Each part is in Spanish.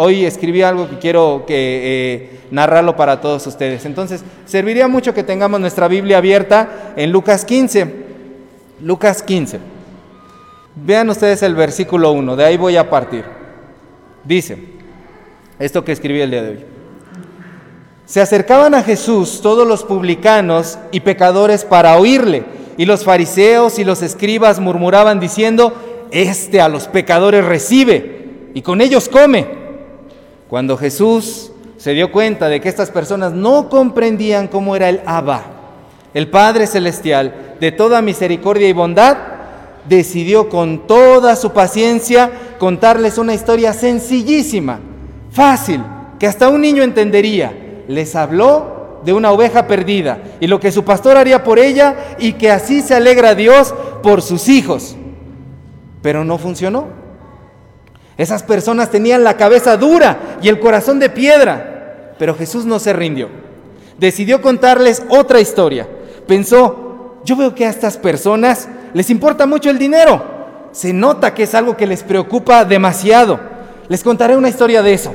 hoy escribí algo que quiero que, eh, narrarlo para todos ustedes. Entonces, serviría mucho que tengamos nuestra Biblia abierta en Lucas 15. Lucas 15. Vean ustedes el versículo 1, de ahí voy a partir. Dice, esto que escribí el día de hoy. Se acercaban a Jesús todos los publicanos y pecadores para oírle, y los fariseos y los escribas murmuraban diciendo, Este a los pecadores recibe, y con ellos come. Cuando Jesús se dio cuenta de que estas personas no comprendían cómo era el Abba, el Padre Celestial, de toda misericordia y bondad, decidió con toda su paciencia contarles una historia sencillísima, fácil, que hasta un niño entendería. Les habló de una oveja perdida y lo que su pastor haría por ella y que así se alegra Dios por sus hijos. Pero no funcionó. Esas personas tenían la cabeza dura y el corazón de piedra, pero Jesús no se rindió. Decidió contarles otra historia. Pensó, yo veo que a estas personas les importa mucho el dinero. Se nota que es algo que les preocupa demasiado. Les contaré una historia de eso.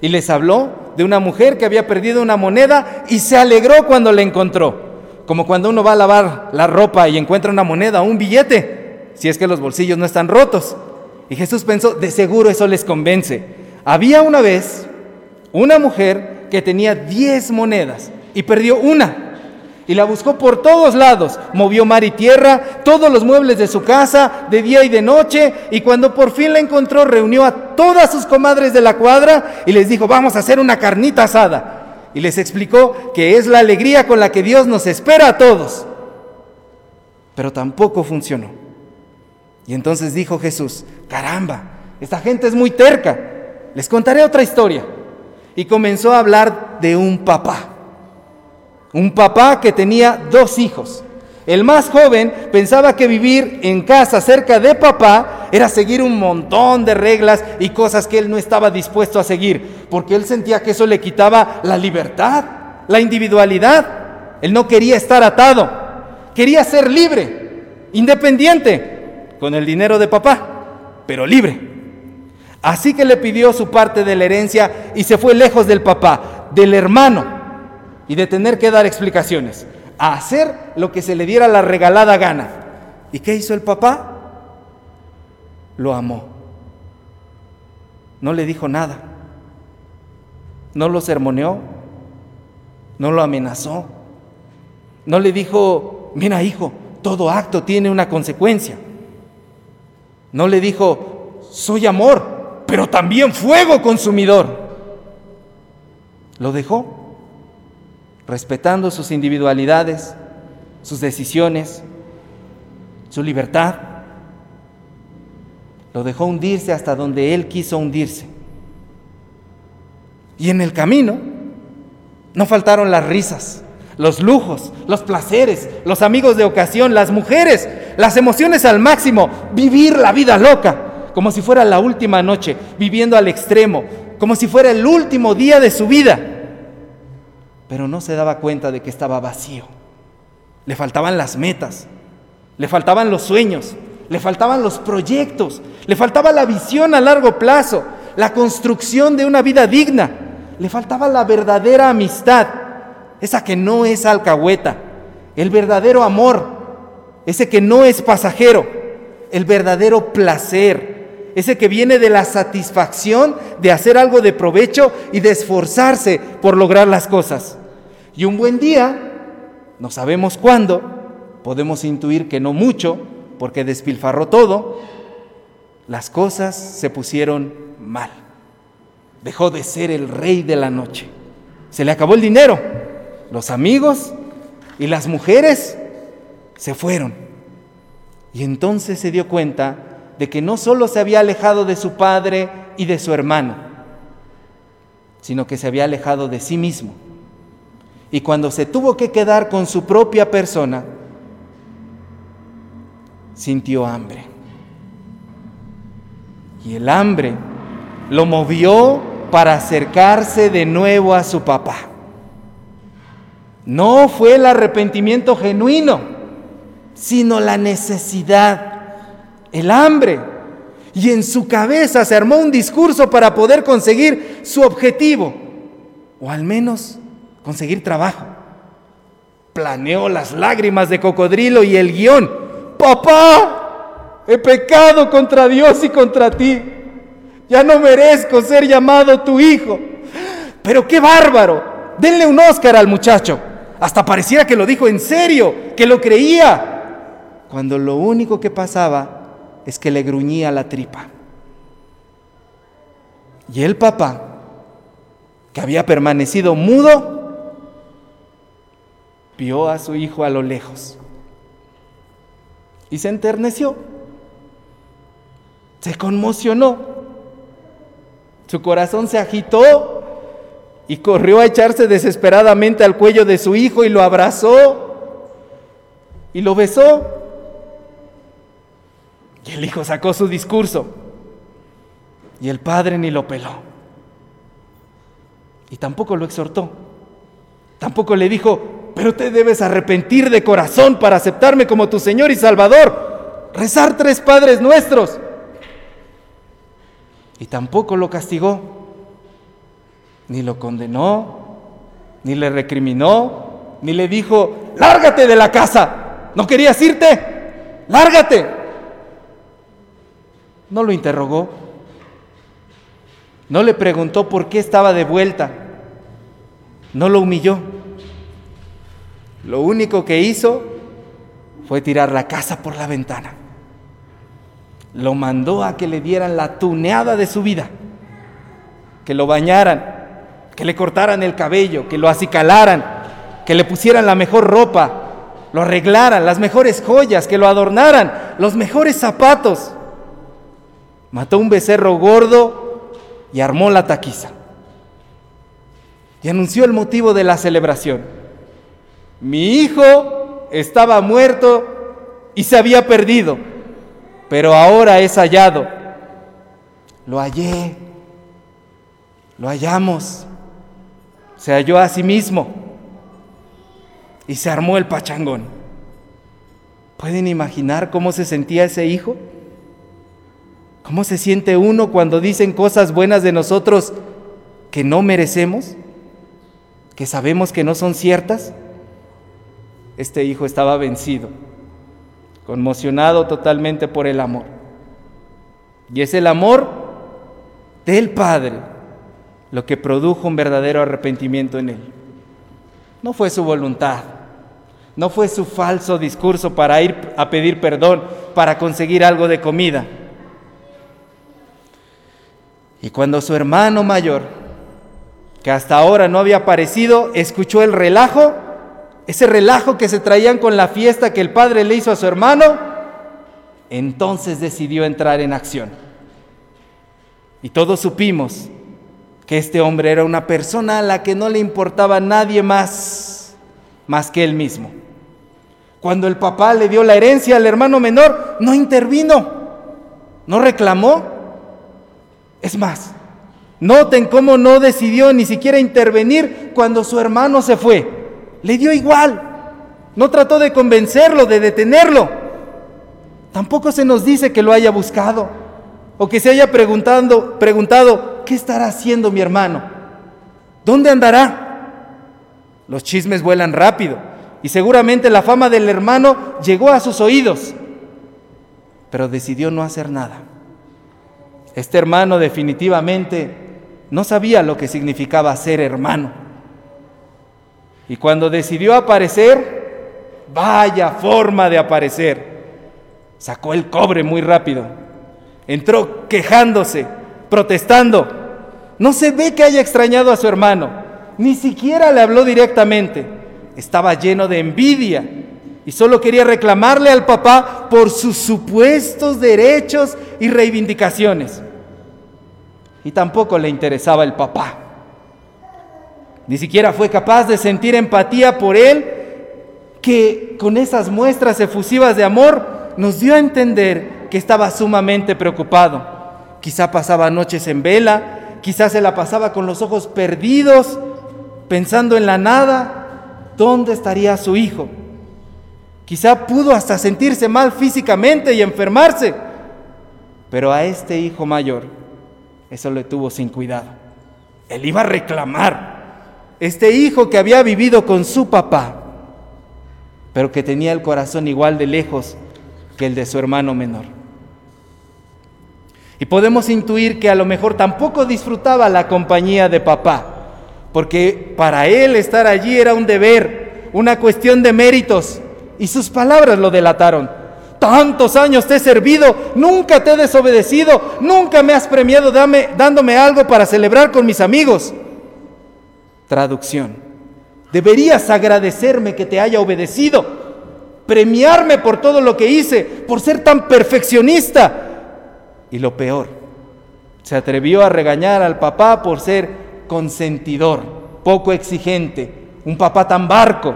Y les habló de una mujer que había perdido una moneda y se alegró cuando la encontró. Como cuando uno va a lavar la ropa y encuentra una moneda o un billete, si es que los bolsillos no están rotos. Y Jesús pensó, de seguro eso les convence. Había una vez una mujer que tenía 10 monedas y perdió una y la buscó por todos lados. Movió mar y tierra, todos los muebles de su casa, de día y de noche, y cuando por fin la encontró, reunió a todas sus comadres de la cuadra y les dijo, vamos a hacer una carnita asada. Y les explicó que es la alegría con la que Dios nos espera a todos. Pero tampoco funcionó. Y entonces dijo Jesús, caramba, esta gente es muy terca. Les contaré otra historia. Y comenzó a hablar de un papá. Un papá que tenía dos hijos. El más joven pensaba que vivir en casa cerca de papá era seguir un montón de reglas y cosas que él no estaba dispuesto a seguir, porque él sentía que eso le quitaba la libertad, la individualidad. Él no quería estar atado, quería ser libre, independiente, con el dinero de papá, pero libre. Así que le pidió su parte de la herencia y se fue lejos del papá, del hermano y de tener que dar explicaciones, a hacer lo que se le diera la regalada gana. ¿Y qué hizo el papá? Lo amó. No le dijo nada. No lo sermoneó. No lo amenazó. No le dijo, mira hijo, todo acto tiene una consecuencia. No le dijo, soy amor, pero también fuego consumidor. Lo dejó respetando sus individualidades, sus decisiones, su libertad. Lo dejó hundirse hasta donde él quiso hundirse. Y en el camino no faltaron las risas, los lujos, los placeres, los amigos de ocasión, las mujeres, las emociones al máximo, vivir la vida loca, como si fuera la última noche, viviendo al extremo, como si fuera el último día de su vida pero no se daba cuenta de que estaba vacío. Le faltaban las metas, le faltaban los sueños, le faltaban los proyectos, le faltaba la visión a largo plazo, la construcción de una vida digna, le faltaba la verdadera amistad, esa que no es alcahueta, el verdadero amor, ese que no es pasajero, el verdadero placer, ese que viene de la satisfacción de hacer algo de provecho y de esforzarse por lograr las cosas. Y un buen día, no sabemos cuándo, podemos intuir que no mucho, porque despilfarró todo, las cosas se pusieron mal. Dejó de ser el rey de la noche. Se le acabó el dinero. Los amigos y las mujeres se fueron. Y entonces se dio cuenta de que no solo se había alejado de su padre y de su hermano, sino que se había alejado de sí mismo y cuando se tuvo que quedar con su propia persona, sintió hambre. Y el hambre lo movió para acercarse de nuevo a su papá. No fue el arrepentimiento genuino, sino la necesidad, el hambre. y en su cabeza se armó un discurso para poder conseguir su objetivo, o al menos conseguir trabajo. Planeó las lágrimas de cocodrilo y el guion. Papá, he pecado contra Dios y contra ti. Ya no merezco ser llamado tu hijo. Pero qué bárbaro. Denle un Oscar al muchacho. Hasta pareciera que lo dijo en serio, que lo creía. Cuando lo único que pasaba es que le gruñía la tripa. Y el papá, que había permanecido mudo, vio a su hijo a lo lejos y se enterneció, se conmocionó, su corazón se agitó y corrió a echarse desesperadamente al cuello de su hijo y lo abrazó y lo besó. Y el hijo sacó su discurso y el padre ni lo peló. Y tampoco lo exhortó. Tampoco le dijo, pero te debes arrepentir de corazón para aceptarme como tu Señor y Salvador. Rezar tres padres nuestros. Y tampoco lo castigó ni lo condenó, ni le recriminó, ni le dijo, lárgate de la casa, ¿no querías irte? Lárgate. No lo interrogó, no le preguntó por qué estaba de vuelta, no lo humilló. Lo único que hizo fue tirar la casa por la ventana. Lo mandó a que le dieran la tuneada de su vida, que lo bañaran, que le cortaran el cabello, que lo acicalaran, que le pusieran la mejor ropa, lo arreglaran, las mejores joyas, que lo adornaran, los mejores zapatos. Mató un becerro gordo y armó la taquiza. Y anunció el motivo de la celebración. Mi hijo estaba muerto y se había perdido, pero ahora es hallado. Lo hallé, lo hallamos se halló a sí mismo y se armó el pachangón. ¿Pueden imaginar cómo se sentía ese hijo? ¿Cómo se siente uno cuando dicen cosas buenas de nosotros que no merecemos? ¿Que sabemos que no son ciertas? Este hijo estaba vencido, conmocionado totalmente por el amor. Y es el amor del Padre lo que produjo un verdadero arrepentimiento en él. No fue su voluntad, no fue su falso discurso para ir a pedir perdón, para conseguir algo de comida. Y cuando su hermano mayor, que hasta ahora no había aparecido, escuchó el relajo, ese relajo que se traían con la fiesta que el padre le hizo a su hermano, entonces decidió entrar en acción. Y todos supimos que este hombre era una persona a la que no le importaba nadie más, más que él mismo. Cuando el papá le dio la herencia al hermano menor, no intervino, no reclamó. Es más, noten cómo no decidió ni siquiera intervenir cuando su hermano se fue. Le dio igual, no trató de convencerlo, de detenerlo. Tampoco se nos dice que lo haya buscado o que se haya preguntando, preguntado, ¿qué estará haciendo mi hermano? ¿Dónde andará? Los chismes vuelan rápido y seguramente la fama del hermano llegó a sus oídos, pero decidió no hacer nada. Este hermano definitivamente no sabía lo que significaba ser hermano. Y cuando decidió aparecer, vaya forma de aparecer. Sacó el cobre muy rápido. Entró quejándose, protestando. No se ve que haya extrañado a su hermano, ni siquiera le habló directamente. Estaba lleno de envidia y solo quería reclamarle al papá por sus supuestos derechos y reivindicaciones. Y tampoco le interesaba el papá. Ni siquiera fue capaz de sentir empatía por él, que con esas muestras efusivas de amor nos dio a entender que estaba sumamente preocupado. Quizá pasaba noches en vela, quizá se la pasaba con los ojos perdidos, pensando en la nada, ¿dónde estaría su hijo? Quizá pudo hasta sentirse mal físicamente y enfermarse, Pero a este hijo mayor, eso le tuvo sin cuidado. Él iba a reclamar. Este hijo que había vivido con su papá, pero que tenía el corazón igual de lejos que el de su hermano menor. Y podemos intuir que a lo mejor tampoco disfrutaba la compañía de papá, porque para él estar allí era un deber, una cuestión de méritos, y sus palabras lo delataron. Tantos años te he servido, nunca te he desobedecido, nunca me has premiado dándome algo para celebrar con mis amigos. Traducción. Deberías agradecerme que te haya obedecido, premiarme por todo lo que hice, por ser tan perfeccionista. Y lo peor, se atrevió a regañar al papá por ser consentidor, poco exigente, un papá tan barco.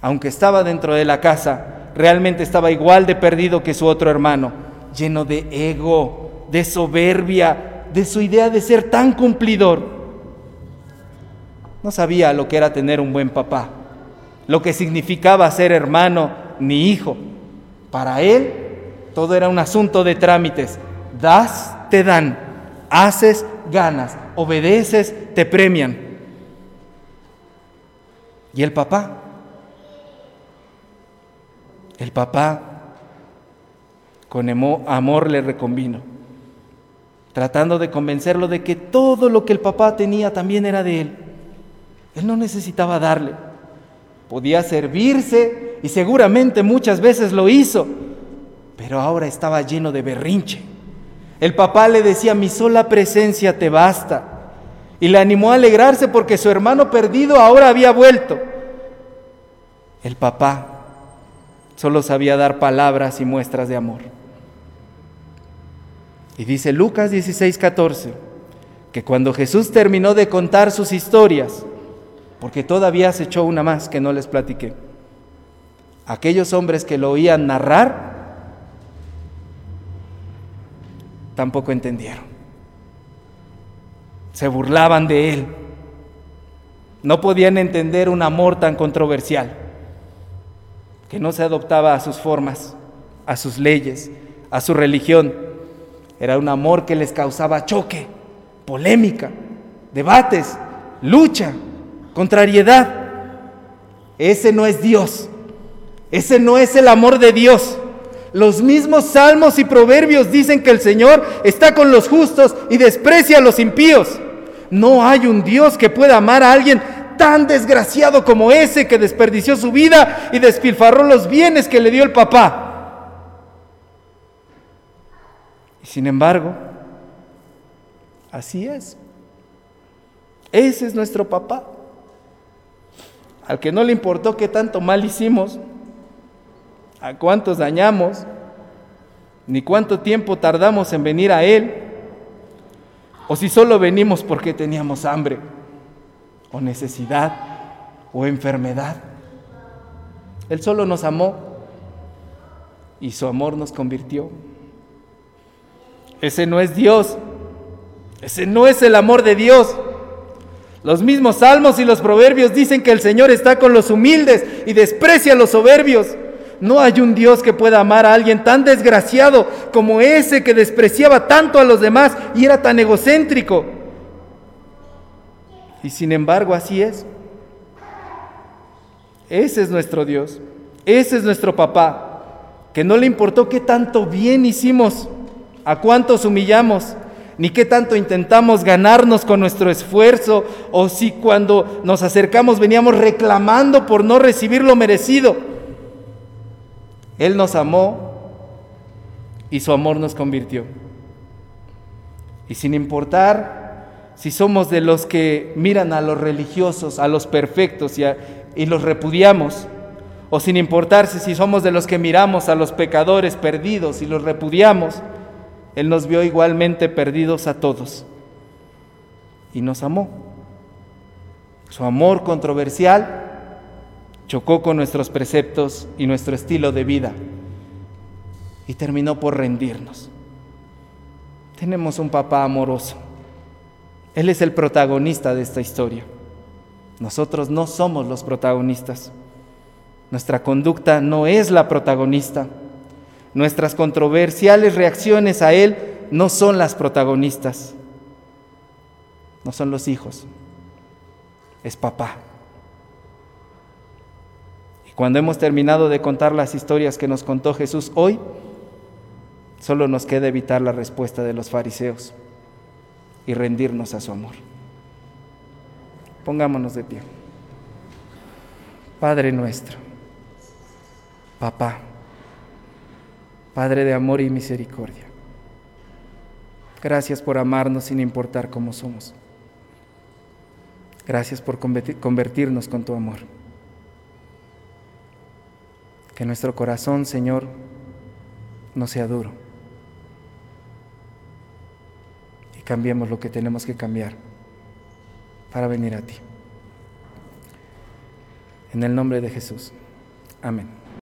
Aunque estaba dentro de la casa, realmente estaba igual de perdido que su otro hermano, lleno de ego, de soberbia, de su idea de ser tan cumplidor. No sabía lo que era tener un buen papá, lo que significaba ser hermano ni hijo. Para él todo era un asunto de trámites. Das, te dan. Haces, ganas. Obedeces, te premian. ¿Y el papá? El papá con amor le reconvino, tratando de convencerlo de que todo lo que el papá tenía también era de él. Él no necesitaba darle. Podía servirse y seguramente muchas veces lo hizo, pero ahora estaba lleno de berrinche. El papá le decía, mi sola presencia te basta. Y le animó a alegrarse porque su hermano perdido ahora había vuelto. El papá solo sabía dar palabras y muestras de amor. Y dice Lucas 16, 14, que cuando Jesús terminó de contar sus historias, porque todavía se echó una más que no les platiqué, aquellos hombres que lo oían narrar, tampoco entendieron. Se burlaban de él. No podían entender un amor tan controversial que no se adoptaba a sus formas, a sus leyes, a su religión. Era un amor que les causaba choque, polémica, debates, lucha, contrariedad. Ese no es Dios. Ese no es el amor de Dios. Los mismos salmos y proverbios dicen que el Señor está con los justos y desprecia a los impíos. No hay un Dios que pueda amar a alguien tan desgraciado como ese que desperdició su vida y despilfarró los bienes que le dio el papá. Y sin embargo, así es. Ese es nuestro papá. Al que no le importó qué tanto mal hicimos, a cuántos dañamos, ni cuánto tiempo tardamos en venir a Él, o si solo venimos porque teníamos hambre o necesidad o enfermedad. Él solo nos amó y su amor nos convirtió. Ese no es Dios. Ese no es el amor de Dios. Los mismos salmos y los proverbios dicen que el Señor está con los humildes y desprecia a los soberbios. No hay un Dios que pueda amar a alguien tan desgraciado como ese que despreciaba tanto a los demás y era tan egocéntrico. Y sin embargo así es. Ese es nuestro Dios. Ese es nuestro papá. Que no le importó qué tanto bien hicimos, a cuántos humillamos, ni qué tanto intentamos ganarnos con nuestro esfuerzo, o si cuando nos acercamos veníamos reclamando por no recibir lo merecido. Él nos amó y su amor nos convirtió. Y sin importar si somos de los que miran a los religiosos, a los perfectos y, los repudiamos, o sin importarse si somos de los que miramos a los pecadores perdidos y los repudiamos, Él nos vio igualmente perdidos a todos y nos amó. Su amor controversial chocó con nuestros preceptos y nuestro estilo de vida y terminó por rendirnos. Tenemos un papá amoroso él es el protagonista de esta historia. Nosotros no somos los protagonistas. Nuestra conducta no es la protagonista. Nuestras controversiales reacciones a Él no son las protagonistas, no son los hijos, es papá. Cuando hemos terminado de contar las historias que nos contó Jesús hoy, solo nos queda evitar la respuesta de los fariseos y rendirnos a su amor. Pongámonos de pie. Padre nuestro, papá, Padre de amor y misericordia, gracias por amarnos sin importar cómo somos. Gracias por convertirnos con tu amor. Que nuestro corazón, Señor, no sea duro. Y cambiemos lo que tenemos que cambiar para venir a ti. En el nombre de Jesús. Amén.